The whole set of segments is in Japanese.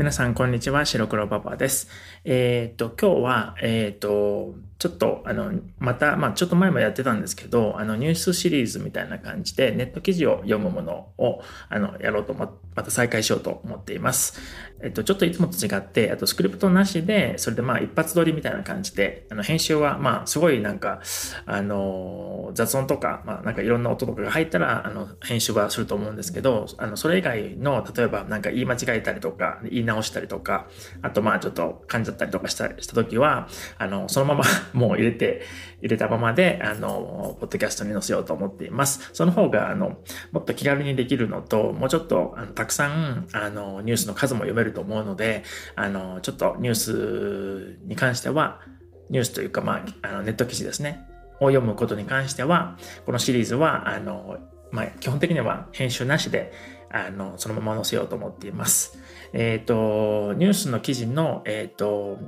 皆さん、こんにちは。白黒パパです。えっ、と、今日は、えっ、と、ちょっと、あの、また、まあ、ちょっと前もやってたんですけど、あの、ニュースシリーズみたいな感じで、ネット記事を読むものを、あの、やろうとま、また再開しようと思っています。えっ、と、ちょっといつもと違って、あと、スクリプトなしで、それでまあ、一発撮りみたいな感じで、あの、編集は、まあ、すごいなんか、あの、雑音とか、まあ、なんかいろんな音とかが入ったら、あの、編集はすると思うんですけど、あの、それ以外の、例えば、なんか言い間違えたりとか、言い直したりとか、あとまあちょっと噛んじゃったりとかしたした時は、あの、そのまま もう入れて、入れたままで、あの、ポッドキャストに載せようと思っています。その方が、あの、もっと気軽にできるのと、もうちょっと、あのたくさん、あの、ニュースの数も読めると思うので、あの、ちょっとニュースに関しては、ニュースというか、まあ、あのネット記事ですね、を読むことに関しては、このシリーズは、あの、まあ、基本的には編集なしで、あの、そのまま載せようと思っています。えっ、ー、と、ニュースの記事の、えっ、ー、と、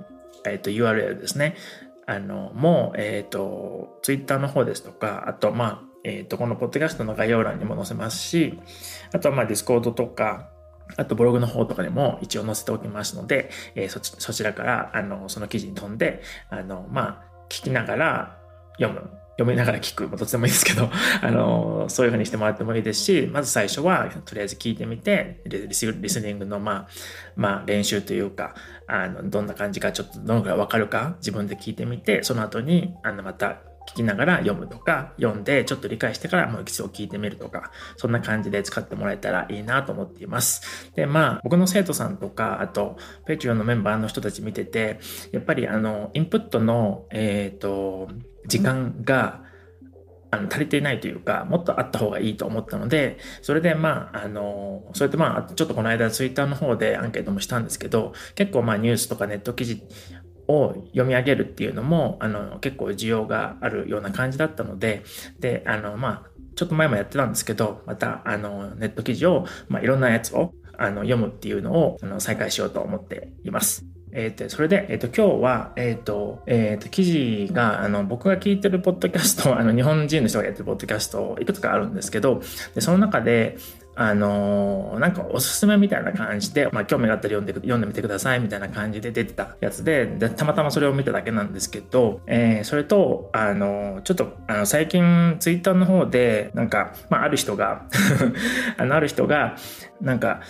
えっ、ー、と、URL ですね。あの、もう、えっ、と、Twitter の方ですとか、あと、まあ、えっ、と、このポッドキャストの概要欄にも載せますし、あとは、まあ、Discord とか、あとブログの方とかでも一応載せておきますので、えー、そちそちらからあのその記事に飛んであの、まあ、聞きながら読む読みながら聞く、まあ、どっちでもいいですけど、あの、そういう風にしてもらってもいいですし、まず最初は、とりあえず聞いてみて、リスニングの、まあ、まあ、練習というか、あの、どんな感じか、ちょっとどのくらいわかるか、自分で聞いてみて、その後に、あの、また、聞きながら読むとか、読んでちょっと理解してからもう一度聞いてみるとか、そんな感じで使ってもらえたらいいなと思っています。で、まあ、僕の生徒さんとか、あと、ペイチュ o のメンバーの人たち見てて、やっぱりあの、インプットの、えっ、ー、と、時間があの足りていないというか、もっとあった方がいいと思ったので、それでまあ、あの、それでまあ、ちょっとこの間ツイッターの方でアンケートもしたんですけど、結構まあニュースとかネット記事を読み上げるっていうのも、あの、結構需要があるような感じだったので、で、あの、まあ、ちょっと前もやってたんですけど、また、あの、ネット記事を、まあ、いろんなやつを、あの、読むっていうのを、あの、再開しようと思っています。えっ、ー、と、それで、えっ、ー、と、今日は、えっ、ー、と、えっ、と、記事が、あの、僕が聞いてるポッドキャスト、あの、日本人の人がやってるポッドキャスト、いくつかあるんですけど、で、その中で、あのなんかおすすめみたいな感じで、まあ、興味があったら読んで読んでみてくださいみたいな感じで出てたやつで、でたまたまそれを見ただけなんですけど、えー、それと、あのちょっと、あの、最近、ツイッターの方で、なんか、まあ、ある人が あの、ある人が、なんか、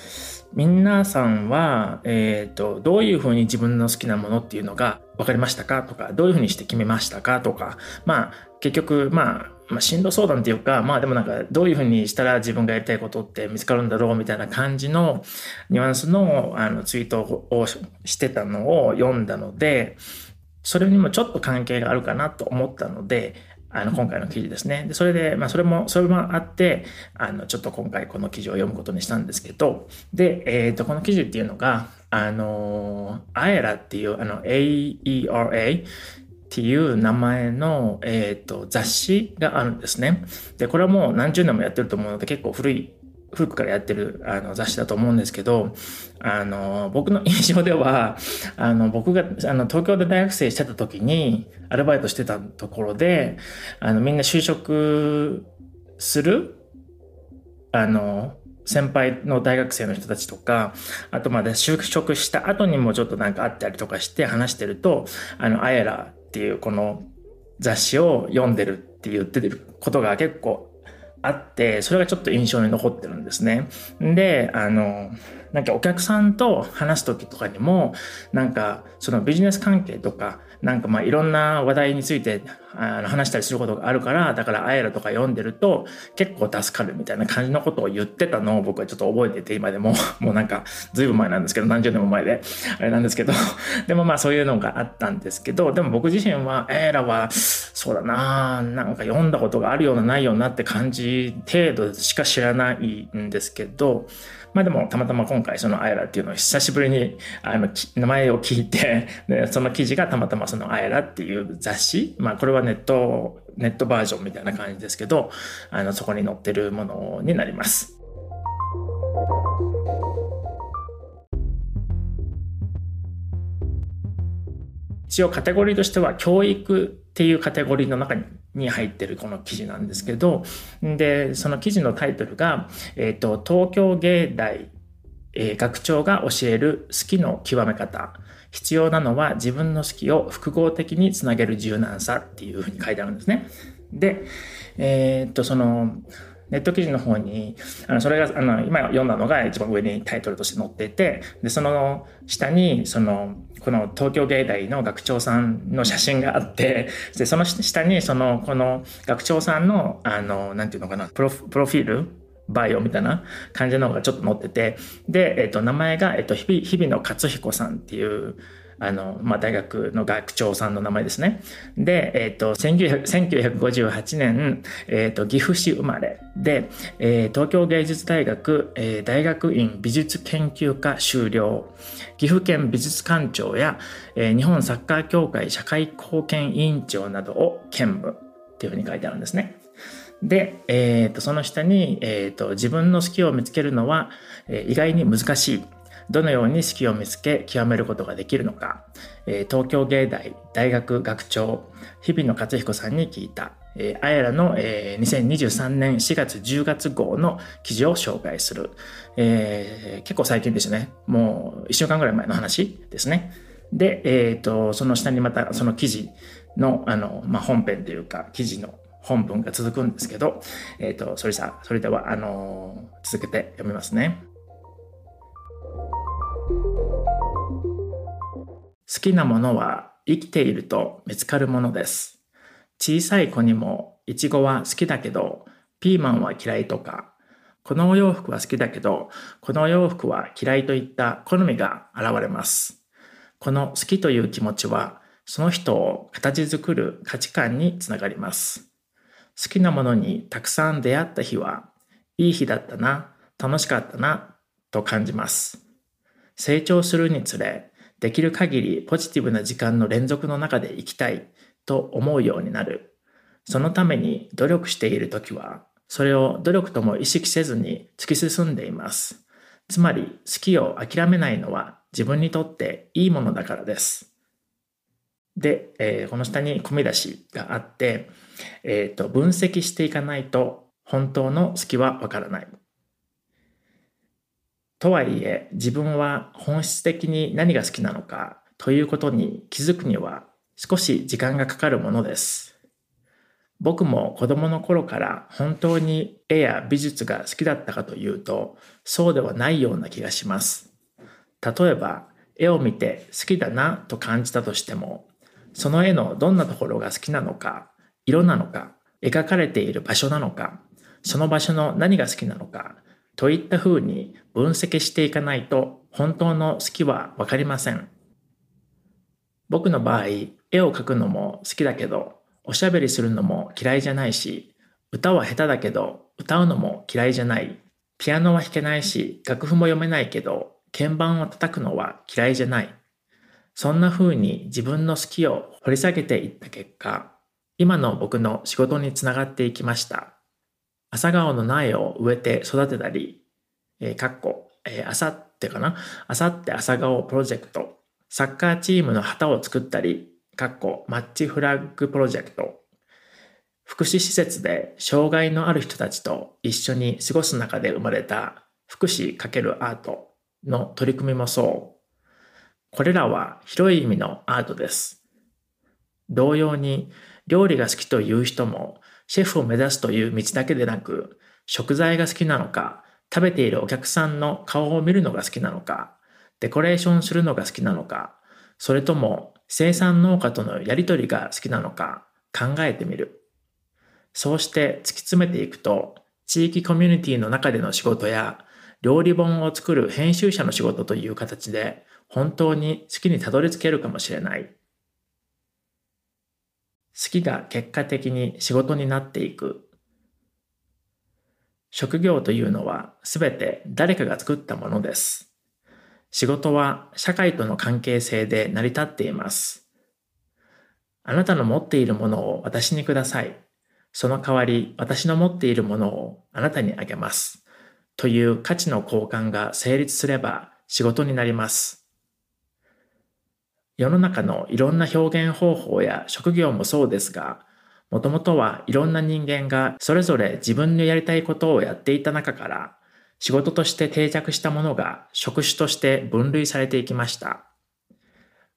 皆さんは、えっ、ー、と、どういうふうに自分の好きなものっていうのが分かりましたかとか、どういうふうにして決めましたかとか、まあ、結局、まあ、まあ、進路相談っていうか、まあでもなんか、どういうふうにしたら自分がやりたいことって見つかるんだろうみたいな感じのニュアンスのあのツイートをしてたのを読んだので、それにもちょっと関係があるかなと思ったので、あの、今回の記事ですね。で、それで、まあ、それも、それもあって、あの、ちょっと今回この記事を読むことにしたんですけど、で、えっ、ー、と、この記事っていうのが、あの、アエラっていう、あの、AERA っていう名前の、えっ、ー、と、雑誌があるんですね。で、これはもう何十年もやってると思うので、結構古い古くからやってるあの雑誌だと思うんですけど、あの、僕の印象では、あの、僕があの東京で大学生してた時に、アルバイトしてたところで、あの、みんな就職する、あの、先輩の大学生の人たちとか、あとまだ就職した後にもちょっとなんかあったりとかして話してると、あの、アエラっていうこの雑誌を読んでるって言ってることが結構あって、それがちょっと印象に残ってるんですね。で、あの、なんかお客さんと話す時とかにも、なんかそのビジネス関係とか、なんかまあいろんな話題についてあの話したりすることがあるから、だからあえらとか読んでると結構助かるみたいな感じのことを言ってたのを 僕はちょっと覚えてて、今でも、もうなんかずいぶん前なんですけど、何十年も前で、あれなんですけど、でもまあそういうのがあったんですけど、でも僕自身は、エーラは、そうだななんか読んだことがあるようなないようなって感じ程度しか知らないんですけど、まあでもたまたま今回そのアイラっていうのを久しぶりにあの名前を聞いて、でその記事がたまたまそのアイラっていう雑誌、まあこれはネット、ネットバージョンみたいな感じですけど、あのそこに載ってるものになります。一応カテゴリーとしては教育っていうカテゴリーの中に入ってるこの記事なんですけど、で、その記事のタイトルが、えっ、ー、と、東京芸大えー、学長が教える好きの極め方。必要なのは自分の好きを複合的につなげる柔軟さっていうふうに書いてあるんですね。で、えー、と、その、ネット記事の方に、あの、それが、あの、今読んだのが一番上にタイトルとして載っていて、で、その下に、その、この東京芸大の学長さんの写真があって、で、その下に、その、この学長さんの、あの、なんていうのかな、プロフィールバイオみたいな感じのがちょっと載ってて、で、えっ、と、名前が、えっ、と、日々、日々野勝彦さんっていう、あの、まあ、大学の学長さんの名前ですね。で、えっ、ー、と、1958年、えっ、ー、と、岐阜市生まれで、えー、東京芸術大学、えー、大学院美術研究科修了、岐阜県美術館長や、えー、日本サッカー協会社会貢献委員長などを兼務っていうふうに書いてあるんですね。で、えー、とその下に、えーと、自分の好きを見つけるのは、えー、意外に難しい。どのように好きを見つけ極めることができるのか、東京芸大大学学長日比野勝彦さんに聞いた、あやらの、えー、2023年4月10月号の記事を紹介する、えー、結構最近ですね。もう1週間ぐらい前の話ですね。で、えーと、その下にまたその記事のあの、まあ、本編というか記事の本文が続くんですけど、え、ー、と、それさ、それでは、あの、続けて読みますね。きなものは生きていると見つかるものです。小さい子にもイチゴは好きだけどピーマンは嫌いとかこのお洋服は好きだけどこのお洋服は嫌いといった好みが現れます。この好きという気持ちはその人を形作る価値観につながります。好きなものにたくさん出会った日はいい日だったな、楽しかったなと感じます。成長するにつれできる限りポジティブな時間の連続の中で生きたいと思うようになる。そのために努力しているときは、それを努力とも意識せずに突き進んでいます。つまり、好きを諦めないのは自分にとっていいものだからです。で、えー、この下に込み出しがあって、えーと、分析していかないと本当の好きはわからない。とはいえ自分は本質的に何が好きなのかということに気づくには少し時間がかかるものです。僕も子供の頃から本当に絵や美術が好きだったかというとそうではないような気がします。例えば絵を見て好きだなと感じたとしてもその絵のどんなところが好きなのか色なのか描かれている場所なのかその場所の何が好きなのかといったふうに分析していかないと本当の好きはわかりません。僕の場合、絵を描くのも好きだけど、おしゃべりするのも嫌いじゃないし、歌は下手だけど、歌うのも嫌いじゃない。ピアノは弾けないし、楽譜も読めないけど、鍵盤を叩くのは嫌いじゃない。そんな風に自分の好きを掘り下げていった結果、今の僕の仕事につながっていきました。朝顔の苗を植えて育てたり、えー、かっこ、えー、あさってかな？あさって朝顔プロジェクト、サッカーチームの旗を作ったり、かっこ、マッチフラッグプロジェクト、福祉施設で障害のある人たちと一緒に過ごす中で生まれた福祉×アートの取り組みもそう。これらは広い意味のアートです。同様に料理が好きという人もシェフを目指すという道だけでなく、食材が好きなのか、食べているお客さんの顔を見るのが好きなのか、デコレーションするのが好きなのか、それとも生産農家とのやりとりが好きなのか考えてみる。そうして突き詰めていくと、地域コミュニティの中での仕事や、料理本を作る編集者の仕事という形で、本当に好きにたどり着けるかもしれない。好きが結果的に仕事になっていく。職業というのはすべて誰かが作ったものです。仕事は社会との関係性で成り立っています。あなたの持っているものを私にください。その代わり私の持っているものをあなたにあげます。という価値の交換が成立すれば仕事になります。世の中のいろんな表現方法や職業もそうですが、もともとはいろんな人間がそれぞれ自分のやりたいことをやっていた中から、仕事として定着したものが職種として分類されていきました。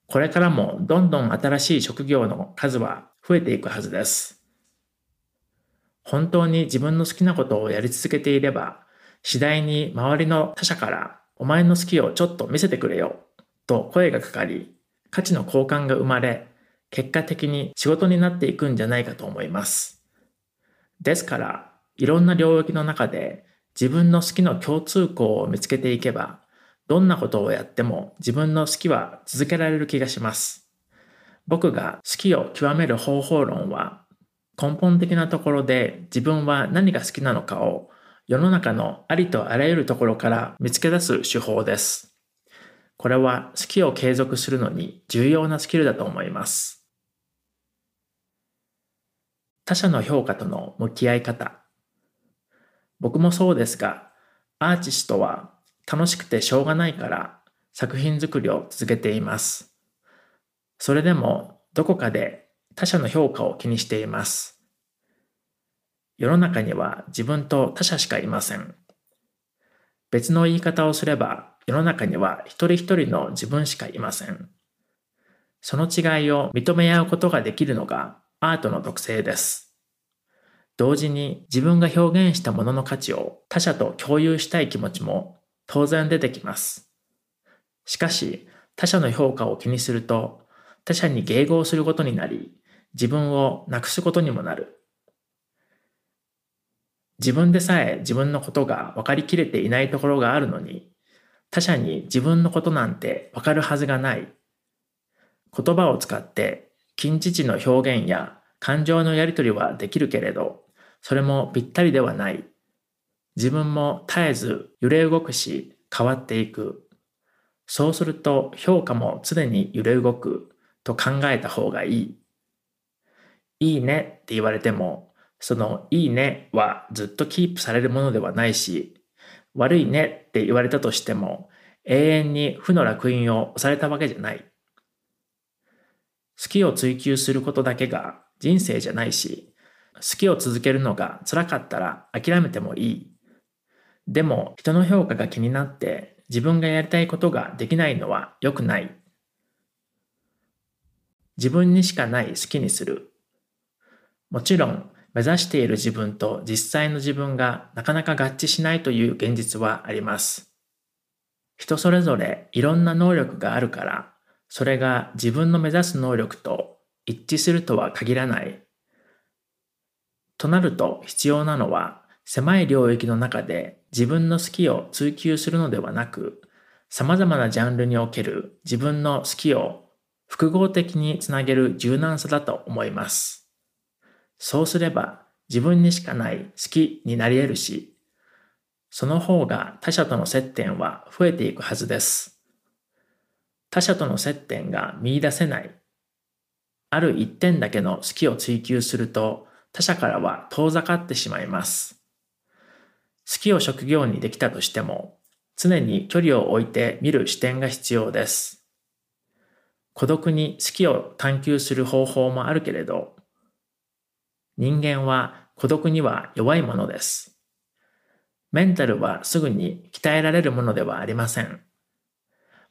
これからもどんどん新しい職業の数は増えていくはずです。本当に自分の好きなことをやり続けていれば、次第に周りの他者からお前の好きをちょっと見せてくれよと声がかかり、価値の交換が生まれ、結果的に仕事になっていくんじゃないかと思います。ですから、いろんな領域の中で自分の好きの共通項を見つけていけば、どんなことをやっても自分の好きは続けられる気がします。僕が好きを極める方法論は根本的なところで自分は何が好きなのかを世の中のありとあらゆるところから見つけ出す手法です。これは好きを継続するのに重要なスキルだと思います。他者の評価との向き合い方。僕もそうですが、アーティストは楽しくてしょうがないから作品作りを続けています。それでもどこかで他者の評価を気にしています。世の中には自分と他者しかいません。別の言い方をすれば世の中には一人一人の自分しかいません。その違いを認め合うことができるのがアートの特性です。同時に自分が表現したものの価値を他者と共有したい気持ちも当然出てきます。しかし、他者の評価を気にすると、他者に迎合することになり、自分をなくすことにもなる。自分でさえ自分のことが分かりきれていないところがあるのに、他者に自分のことなんて分かるはずがない。言葉を使って近似値の表現や感情のやり取りはできるけれど、それもぴったりではない。自分も絶えず揺れ動くし変わっていく。そうすると評価も常に揺れ動くと考えた方がいい。いいねって言われても、そのいいねはずっとキープされるものではないし、悪いねって言われたとしても永遠に負の楽印を押されたわけじゃない。好きを追求することだけが人生じゃないし、好きを続けるのが辛かったら諦めてもいい。でも人の評価が気になって自分がやりたいことができないのは良くない。自分にしかない好きにする。もちろん目指している自分と実際の自分がなかなか合致しないという現実はあります。人それぞれいろんな能力があるから、それが自分の目指す能力と一致するとは限らない。となると必要なのは狭い領域の中で自分の好きを追求するのではなく、様々なジャンルにおける自分の好きを複合的につなげる柔軟さだと思います。そうすれば自分にしかない好きになり得るし、その方が他者との接点は増えていくはずです。他者との接点が見出せない。ある一点だけの好きを追求すると他者からは遠ざかってしまいます。好きを職業にできたとしても、常に距離を置いて見る視点が必要です。孤独に好きを探求する方法もあるけれど、人間は孤独には弱いものです。メンタルはすぐに鍛えられるものではありません。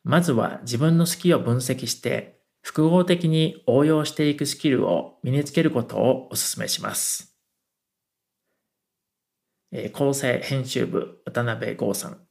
まずは自分の好きを分析して複合的に応用していくスキルを身につけることをお勧めします。構成編集部渡辺剛さん。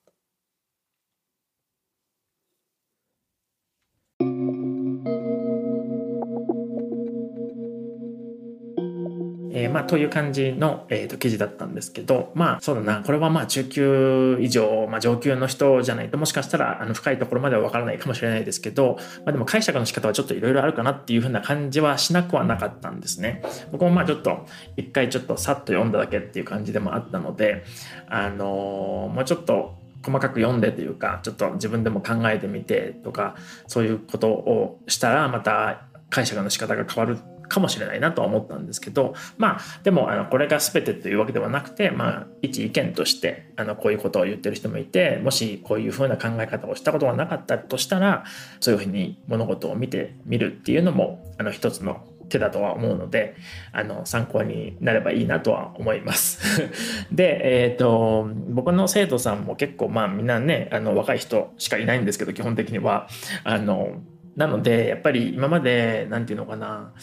えー、まあ、という感じの、えーと、記事だったんですけど、まあ、そうだな、これはまあ、中級以上、まあ、上級の人じゃないと、もしかしたら、あの、深いところまではわからないかもしれないですけど、まあ、でも解釈の仕方はちょっといろいろあるかなっていうふうな感じはしなくはなかったんですね。僕もまあ、ちょっと、一回ちょっとさっと読んだだけっていう感じでもあったので、あのー、もうちょっと、細かく読んでというか、ちょっと自分でも考えてみてとか、そういうことをしたら、また解釈の仕方が変わるかもしれないなとは思ったんですけど、まあ、でも、あの、これが全てというわけではなくて、まあ、一意見として、あの、こういうことを言ってる人もいて、もしこういうふうな考え方をしたことがなかったとしたら、そういうふうに物事を見てみるっていうのも、あの、一つの手だとは思うので、あの、参考になればいいなとは思います。で、え、ー、と、僕の生徒さんも結構、まあみんなね、あの、若い人しかいないんですけど、基本的には。あの、なので、やっぱり今まで、なんていうのかな、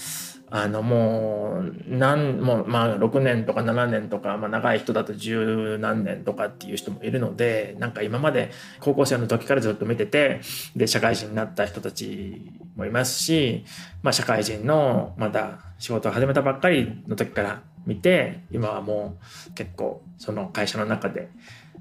あのもう何もまあ6年とか7年とか、まあ、長い人だと十何年とかっていう人もいるのでなんか今まで高校生の時からずっと見ててで社会人になった人たちもいますし、まあ、社会人のまだ仕事を始めたばっかりの時から見て今はもう結構その会社の中で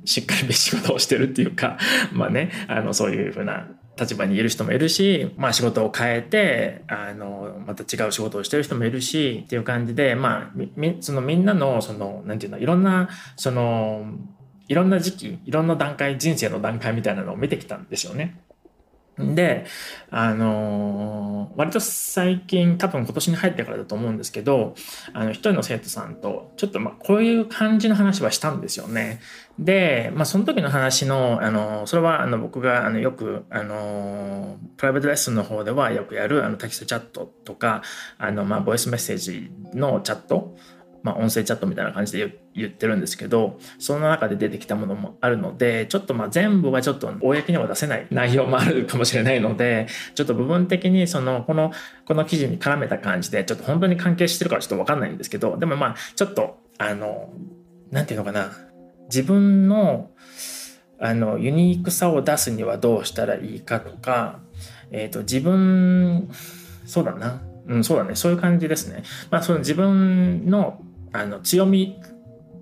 しっかり仕事をしてるっていうかまあねあのそういうふうな立場にいる人もいるし、まあ仕事を変えて、あの、また違う仕事をしてる人もいるし、っていう感じで、まあ、み、そのみんなの、その、なんていうの、いろんな、その、いろんな時期、いろんな段階、人生の段階みたいなのを見てきたんですよね。で、あのー、割と最近、多分今年に入ってからだと思うんですけど、あの、一人の生徒さんと、ちょっとまあ、こういう感じの話はしたんですよね。で、まあ、その時の話の、あの、それは、あの、僕が、あの、よく、あの、プライベートレッスンの方ではよくやる、あの、テキストチャットとか、あの、まあ、ボイスメッセージのチャット、まあ、音声チャットみたいな感じで言ってるんですけど、その中で出てきたものもあるので、ちょっとまあ全部はちょっと公には出せない内容もあるかもしれないので、ちょっと部分的にその、この、この記事に絡めた感じで、ちょっと本当に関係してるかちょっとわかんないんですけど、でもまあ、ちょっと、あの、なんていうのかな、自分の、あの、ユニークさを出すにはどうしたらいいかとか、えっ、ー、と、自分、そうだな。うん、そうだね。そういう感じですね。まあ、その自分のあの強み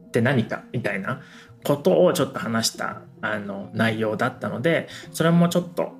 って何かみたいなことをちょっと話したあの内容だったのでそれもちょっと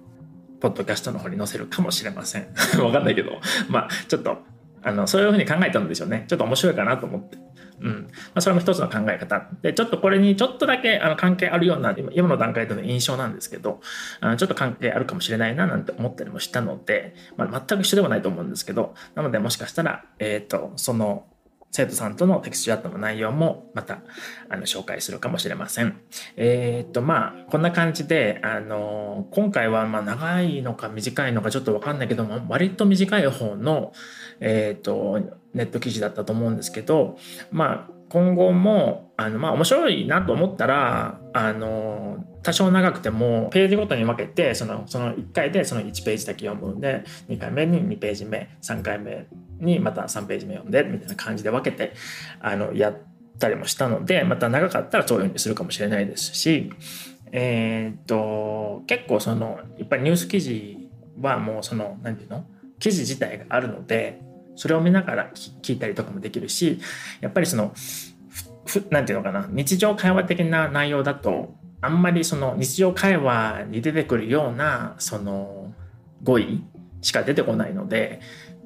ポッドキャストの方に載せるかもしれません。わかんないけど。まあちょっとあのそういうふうに考えたんでしょうね。ちょっと面白いかなと思って。うん。まあ、それも一つの考え方。でちょっとこれにちょっとだけあの関係あるような今の段階での印象なんですけどあのちょっと関係あるかもしれないななんて思ったりもしたので、まあ、全く一緒ではないと思うんですけど。なのでもしかしたら、えーとその生徒さんとのテキストチャットの内容もまたあの紹介するかもしれません。えー、っとまあこんな感じであの今回はまあ長いのか短いのかちょっと分かんないけども割と短い方の、えー、っとネット記事だったと思うんですけどまあ今後もあのまあ面白いなと思ったらあの多少長くてもページごとに分けてそのその1回でその1ページだけ読むんで2回目に2ページ目3回目にまた3ページ目読んでみたいな感じで分けてあのやったりもしたのでまた長かったらそういうふうにするかもしれないですしえー、っと結構そのやっぱりニュース記事はもうその何て言うの？記事自体があるのでそれを見ながら聞いたりとかもできるしやっぱりその何て言うのかな日常会話的な内容だとあんまりその日常会話に出てくるようなその語彙しか出てこないので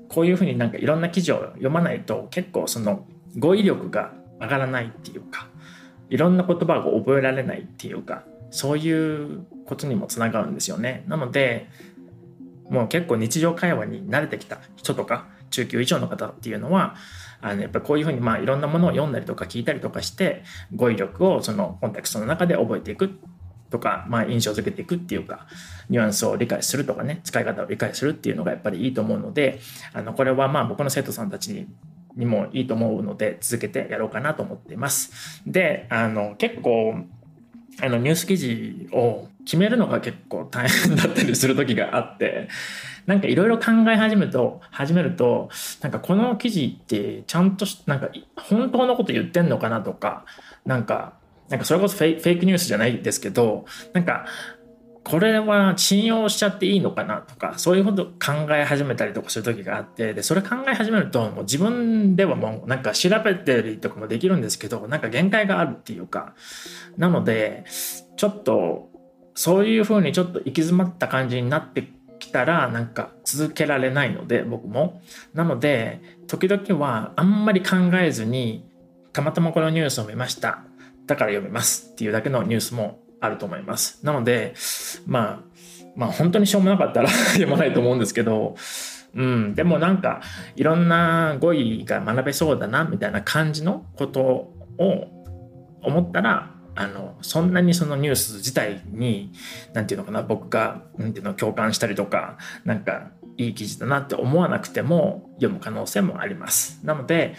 こういうふうになんかいろんな記事を読まないと結構その語彙力が上がらないっていうかいろんな言葉が覚えられないっていうかそういうことにもつながるんですよね。なのでもう結構日常会話に慣れてきた人とか中級以上の方っていうのはあのやっぱりこういうふうにまあいろんなものを読んだりとか聞いたりとかして語彙力をそのコンテクストの中で覚えていくとか、まあ、印象づけていくっていうかニュアンスを理解するとかね使い方を理解するっていうのがやっぱりいいと思うのであのこれはまあ僕の生徒さんたちににもいいと思うので続けてやろうかなと思っています。であの結構あのニュース記事を決めるのが結構大変だったりする時があってなんかいろいろ考え始めると始めるとなんかこの記事ってちゃんとなんか本当のこと言ってんのかなとかなんかなんかそれこそフェイクニュースじゃないですけどなんかこれは信用しちゃっていいのかなとかそういうこと考え始めたりとかする時があってでそれ考え始めるともう自分ではもうなんか調べてりとかもできるんですけどなんか限界があるっていうかなのでちょっとそういうふうにちょっと行き詰まった感じになってきたらなんか続けられないので僕も。なので時々はあんまり考えずにたまたまこのニュースを見ましただから読みますっていうだけのニュースもあると思います。なので、まあ、まあ本当にしょうもなかったら 読まないと思うんですけど、うん、でもなんかいろんな語彙が学べそうだなみたいな感じのことを思ったらあの、そんなにそのニュース自体に、なんていうのかな、僕が、なんていうの、共感したりとか、なんか、いい記事だなって思わなくても読む可能性もあります。なので、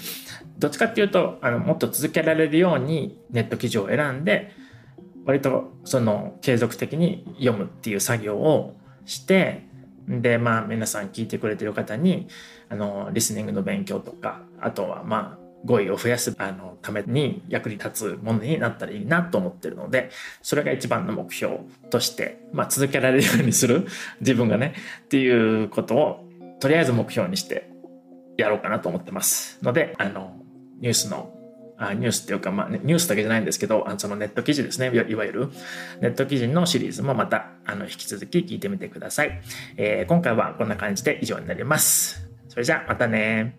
どっちかっていうと、あの、もっと続けられるようにネット記事を選んで、割とその継続的に読むっていう作業をして、で、まあ皆さん聞いてくれてる方に、あの、リスニングの勉強とか、あとはまあ語彙を増やすあのために役に立つものになったらいいなと思ってるので、それが一番の目標として、まあ、続けられるようにする 自分がね、っていうことをとりあえず目標にしてやろうかなと思ってます。ので、あの、ニュースのあニュースっていうか、まあ、ニュースだけじゃないんですけど、あのそのネット記事ですねい。わゆるネット記事のシリーズもまたあの引き続き聞いてみてください、えー、今回はこんな感じで以上になります。それじゃあまたね